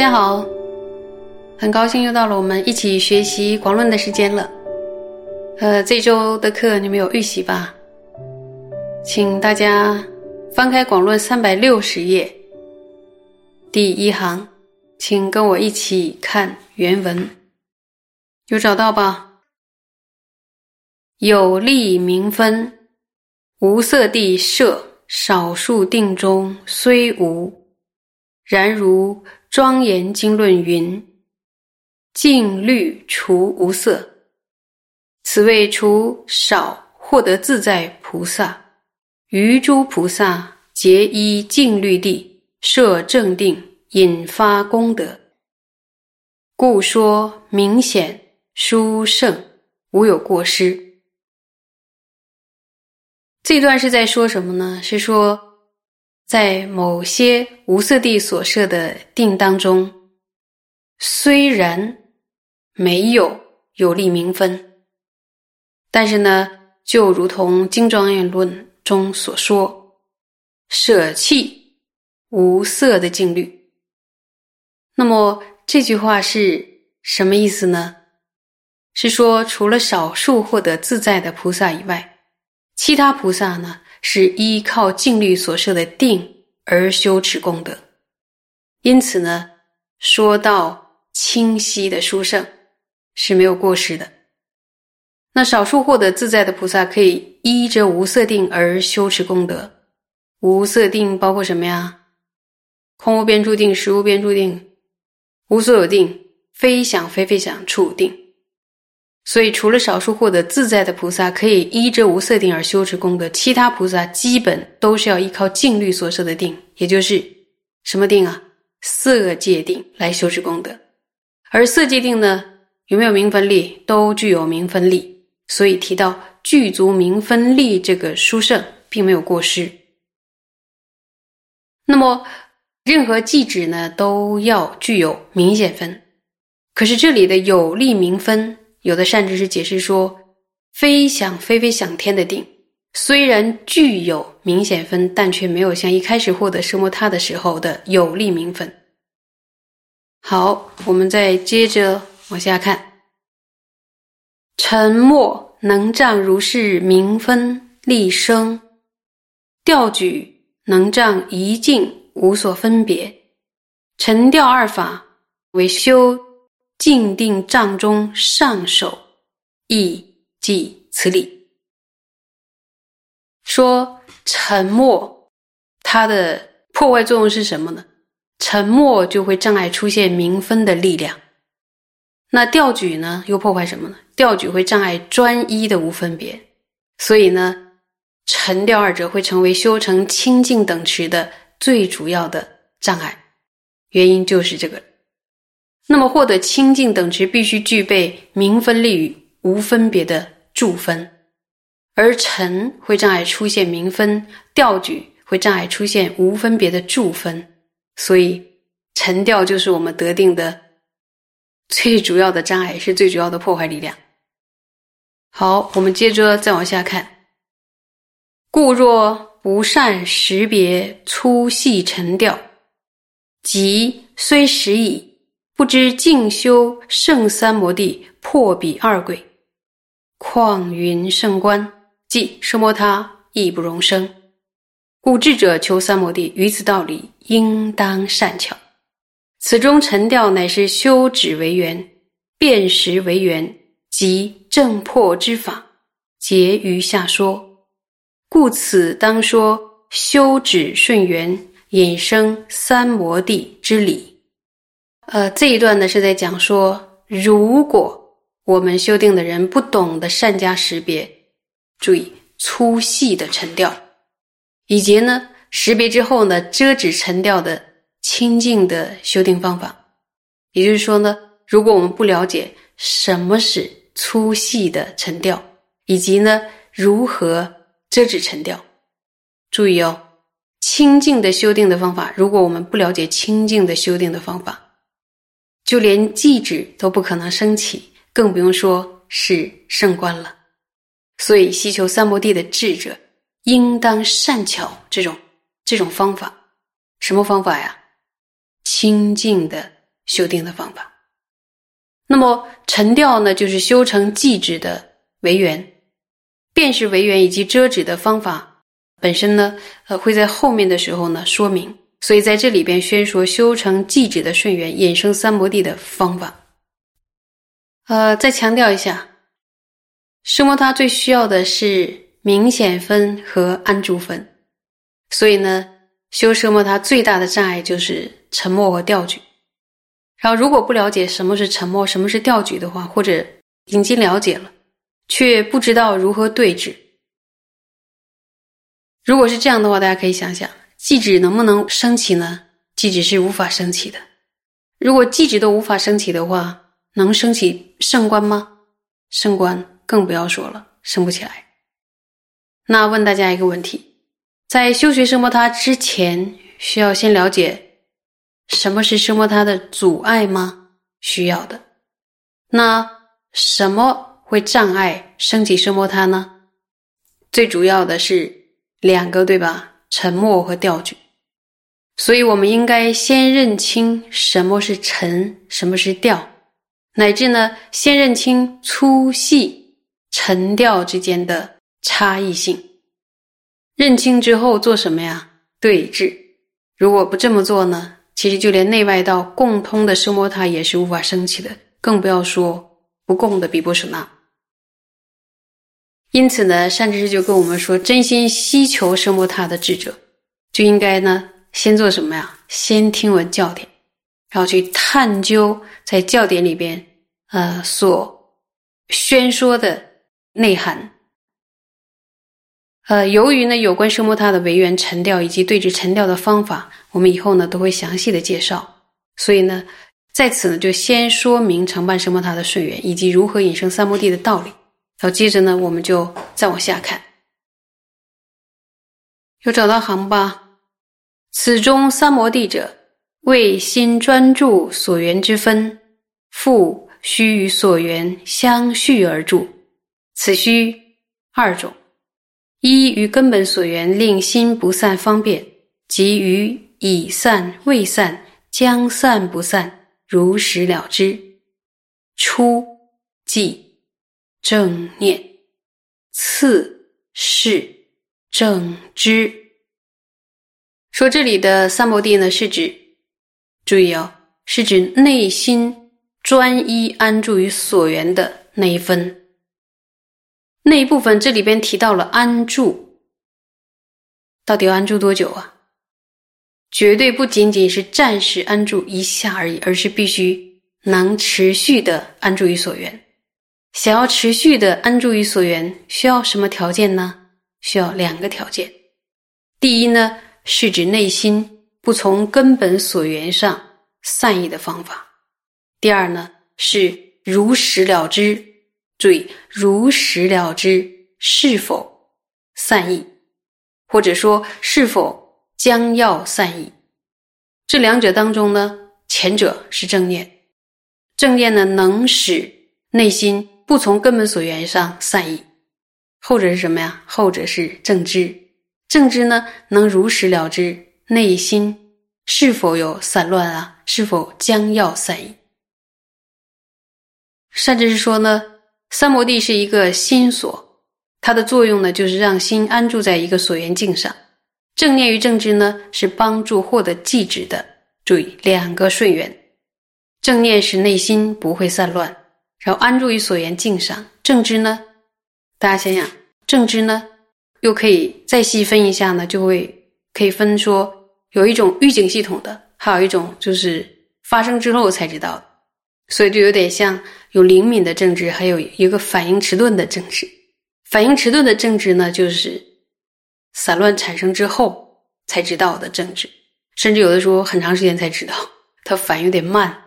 大家好，很高兴又到了我们一起学习广论的时间了。呃，这周的课你们有预习吧？请大家翻开广论三百六十页，第一行，请跟我一起看原文，有找到吧？有利名分，无色地设少数定中虽无，然如。庄严经论云：“净律除无色，此谓除少获得自在菩萨。余诸菩萨皆依净律地设正定，引发功德，故说明显殊胜，无有过失。”这段是在说什么呢？是说。在某些无色地所设的定当中，虽然没有有利名分，但是呢，就如同《经庄严论》中所说，舍弃无色的净律。那么这句话是什么意思呢？是说，除了少数获得自在的菩萨以外，其他菩萨呢？是依靠净律所设的定而修持功德，因此呢，说到清晰的殊胜是没有过失的。那少数获得自在的菩萨可以依着无色定而修持功德。无色定包括什么呀？空无边注定、实无边注定、无所有定、非想非非想处定。所以，除了少数获得自在的菩萨可以依着无色定而修持功德，其他菩萨基本都是要依靠净律所设的定，也就是什么定啊？色界定来修持功德。而色界定呢，有没有明分力？都具有明分力。所以提到具足明分力这个殊胜，并没有过失。那么，任何寂止呢，都要具有明显分。可是这里的有利明分。有的善知识解释说：“非想非非想天的定，虽然具有明显分，但却没有像一开始获得生摩他的时候的有利明分。”好，我们再接着往下看：“沉默能障如是明分立生，调举能障一境无所分别，沉调二法为修。”静定障中上首，亦即此理。说沉默，它的破坏作用是什么呢？沉默就会障碍出现明分的力量。那调举呢，又破坏什么呢？调举会障碍专一的无分别。所以呢，沉调二者会成为修成清净等持的最主要的障碍。原因就是这个。那么，获得清净等值，必须具备明分力与无分别的助分，而尘会障碍出现明分，调举会障碍出现无分别的助分，所以沉调就是我们得定的最主要的障碍，是最主要的破坏力量。好，我们接着再往下看，故若不善识别粗细沉调，即虽识矣。不知静修圣三摩地破彼二鬼，况云圣观，即奢摩他亦不容生。故智者求三摩地，于此道理应当善巧。此中沉调乃是修止为缘，辨识为缘，即正破之法，结于下说。故此当说修止顺缘，引生三摩地之理。呃，这一段呢是在讲说，如果我们修订的人不懂得善加识别，注意粗细的沉调，以及呢识别之后呢遮止沉调的清净的修订方法，也就是说呢，如果我们不了解什么是粗细的沉调，以及呢如何遮止沉调，注意哦，清净的修订的方法，如果我们不了解清净的修订的方法。就连寂止都不可能升起，更不用说是圣观了。所以，希求三摩地的智者，应当善巧这种这种方法。什么方法呀？清净的修定的方法。那么沉调呢，就是修成寂止的为缘，辨识为缘以及遮止的方法本身呢，呃，会在后面的时候呢说明。所以在这里边宣说修成寂止的顺缘，衍生三摩地的方法。呃，再强调一下，奢摩他最需要的是明显分和安住分。所以呢，修奢摩他最大的障碍就是沉默和调举。然后，如果不了解什么是沉默，什么是调举的话，或者已经了解了，却不知道如何对治。如果是这样的话，大家可以想想，寂止能不能升起呢？寂止是无法升起的。如果寂止都无法升起的话，能升起圣观吗？圣观更不要说了，升不起来。那问大家一个问题：在修学奢摩他之前，需要先了解。什么是奢摩他的阻碍吗？需要的。那什么会障碍升起奢摩他呢？最主要的是两个，对吧？沉默和调举。所以我们应该先认清什么是沉，什么是调，乃至呢，先认清粗细沉调之间的差异性。认清之后做什么呀？对峙。如果不这么做呢？其实就连内外道共通的奢摩他也是无法升起的，更不要说不共的比波舍那。因此呢，善知识就跟我们说，真心希求奢摩他的智者，就应该呢先做什么呀？先听闻教典，然后去探究在教典里边呃所宣说的内涵。呃，由于呢有关奢摩他的唯缘沉调以及对治沉调的方法，我们以后呢都会详细的介绍。所以呢，在此呢就先说明承办奢摩他的顺缘以及如何引生三摩地的道理。然后接着呢，我们就再往下看。有找到行吧？此中三摩地者，为心专注所缘之分，复须与所缘相续而住。此须二种。一于根本所缘，令心不散方便；即于已散未散、将散不散，如实了之。初即正念，次是正知。说这里的三摩地呢，是指注意哦，是指内心专一安住于所缘的那一分。那一部分，这里边提到了安住，到底要安住多久啊？绝对不仅仅是暂时安住一下而已，而是必须能持续的安住于所缘。想要持续的安住于所缘，需要什么条件呢？需要两个条件。第一呢，是指内心不从根本所缘上散逸的方法；第二呢，是如实了知。注意，如实了知是否散逸，或者说是否将要散逸。这两者当中呢，前者是正念，正念呢能使内心不从根本所缘上散逸；后者是什么呀？后者是正知，正知呢能如实了知内心是否有散乱啊，是否将要散逸。甚至是说呢。三摩地是一个心所，它的作用呢，就是让心安住在一个所缘境上。正念与正知呢，是帮助获得寂止的。注意两个顺缘，正念使内心不会散乱，然后安住于所缘境上。正知呢，大家想想，正知呢，又可以再细分一下呢，就会可以分说，有一种预警系统的，还有一种就是发生之后才知道的。所以就有点像有灵敏的政治，还有一个反应迟钝的政治。反应迟钝的政治呢，就是散乱产生之后才知道的政治，甚至有的时候很长时间才知道，它反应有点慢。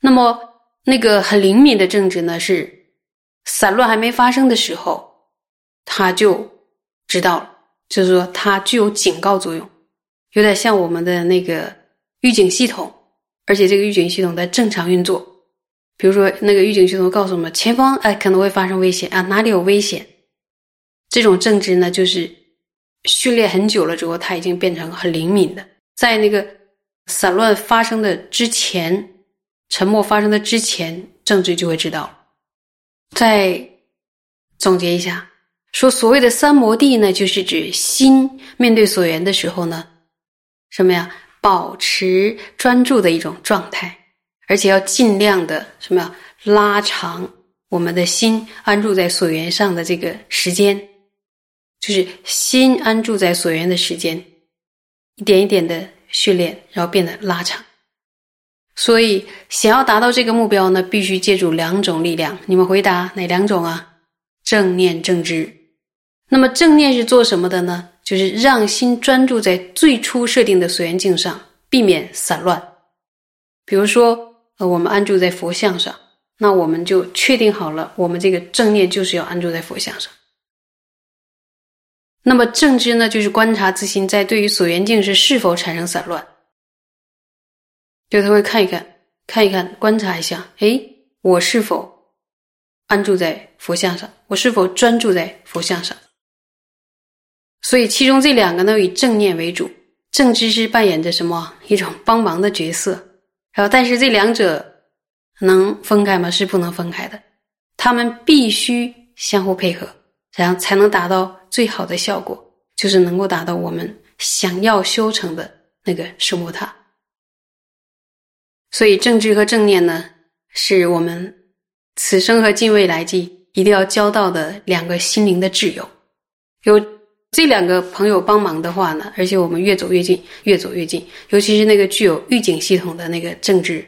那么那个很灵敏的政治呢，是散乱还没发生的时候，他就知道了，就是说它具有警告作用，有点像我们的那个预警系统。而且这个预警系统在正常运作，比如说那个预警系统告诉我们前方哎可能会发生危险啊，哪里有危险？这种正直呢，就是训练很久了之后，它已经变成很灵敏的。在那个散乱发生的之前，沉默发生的之前，政治就会知道。再总结一下，说所谓的三摩地呢，就是指心面对所缘的时候呢，什么呀？保持专注的一种状态，而且要尽量的什么呀？拉长我们的心安住在所缘上的这个时间，就是心安住在所缘的时间，一点一点的训练，然后变得拉长。所以，想要达到这个目标呢，必须借助两种力量。你们回答哪两种啊？正念、正知。那么，正念是做什么的呢？就是让心专注在最初设定的所缘境上，避免散乱。比如说，呃，我们安住在佛像上，那我们就确定好了，我们这个正念就是要安住在佛像上。那么正知呢，就是观察自心在对于所缘境时是否产生散乱，就他会看一看，看一看，观察一下，哎，我是否安住在佛像上？我是否专注在佛像上？所以，其中这两个呢，以正念为主，正知是扮演着什么一种帮忙的角色。然后，但是这两者能分开吗？是不能分开的，他们必须相互配合，然后才能达到最好的效果，就是能够达到我们想要修成的那个圣摩塔。所以，正知和正念呢，是我们此生和近未来际一定要交到的两个心灵的挚友，有。这两个朋友帮忙的话呢，而且我们越走越近，越走越近。尤其是那个具有预警系统的那个正知，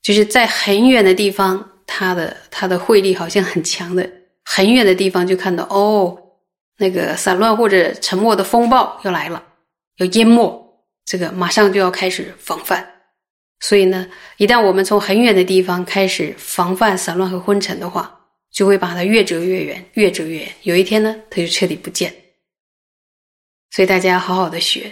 就是在很远的地方，他的他的慧力好像很强的，很远的地方就看到哦，那个散乱或者沉默的风暴要来了，要淹没，这个马上就要开始防范。所以呢，一旦我们从很远的地方开始防范散乱和昏沉的话，就会把它越折越远，越折越远。有一天呢，它就彻底不见。所以大家好好的学。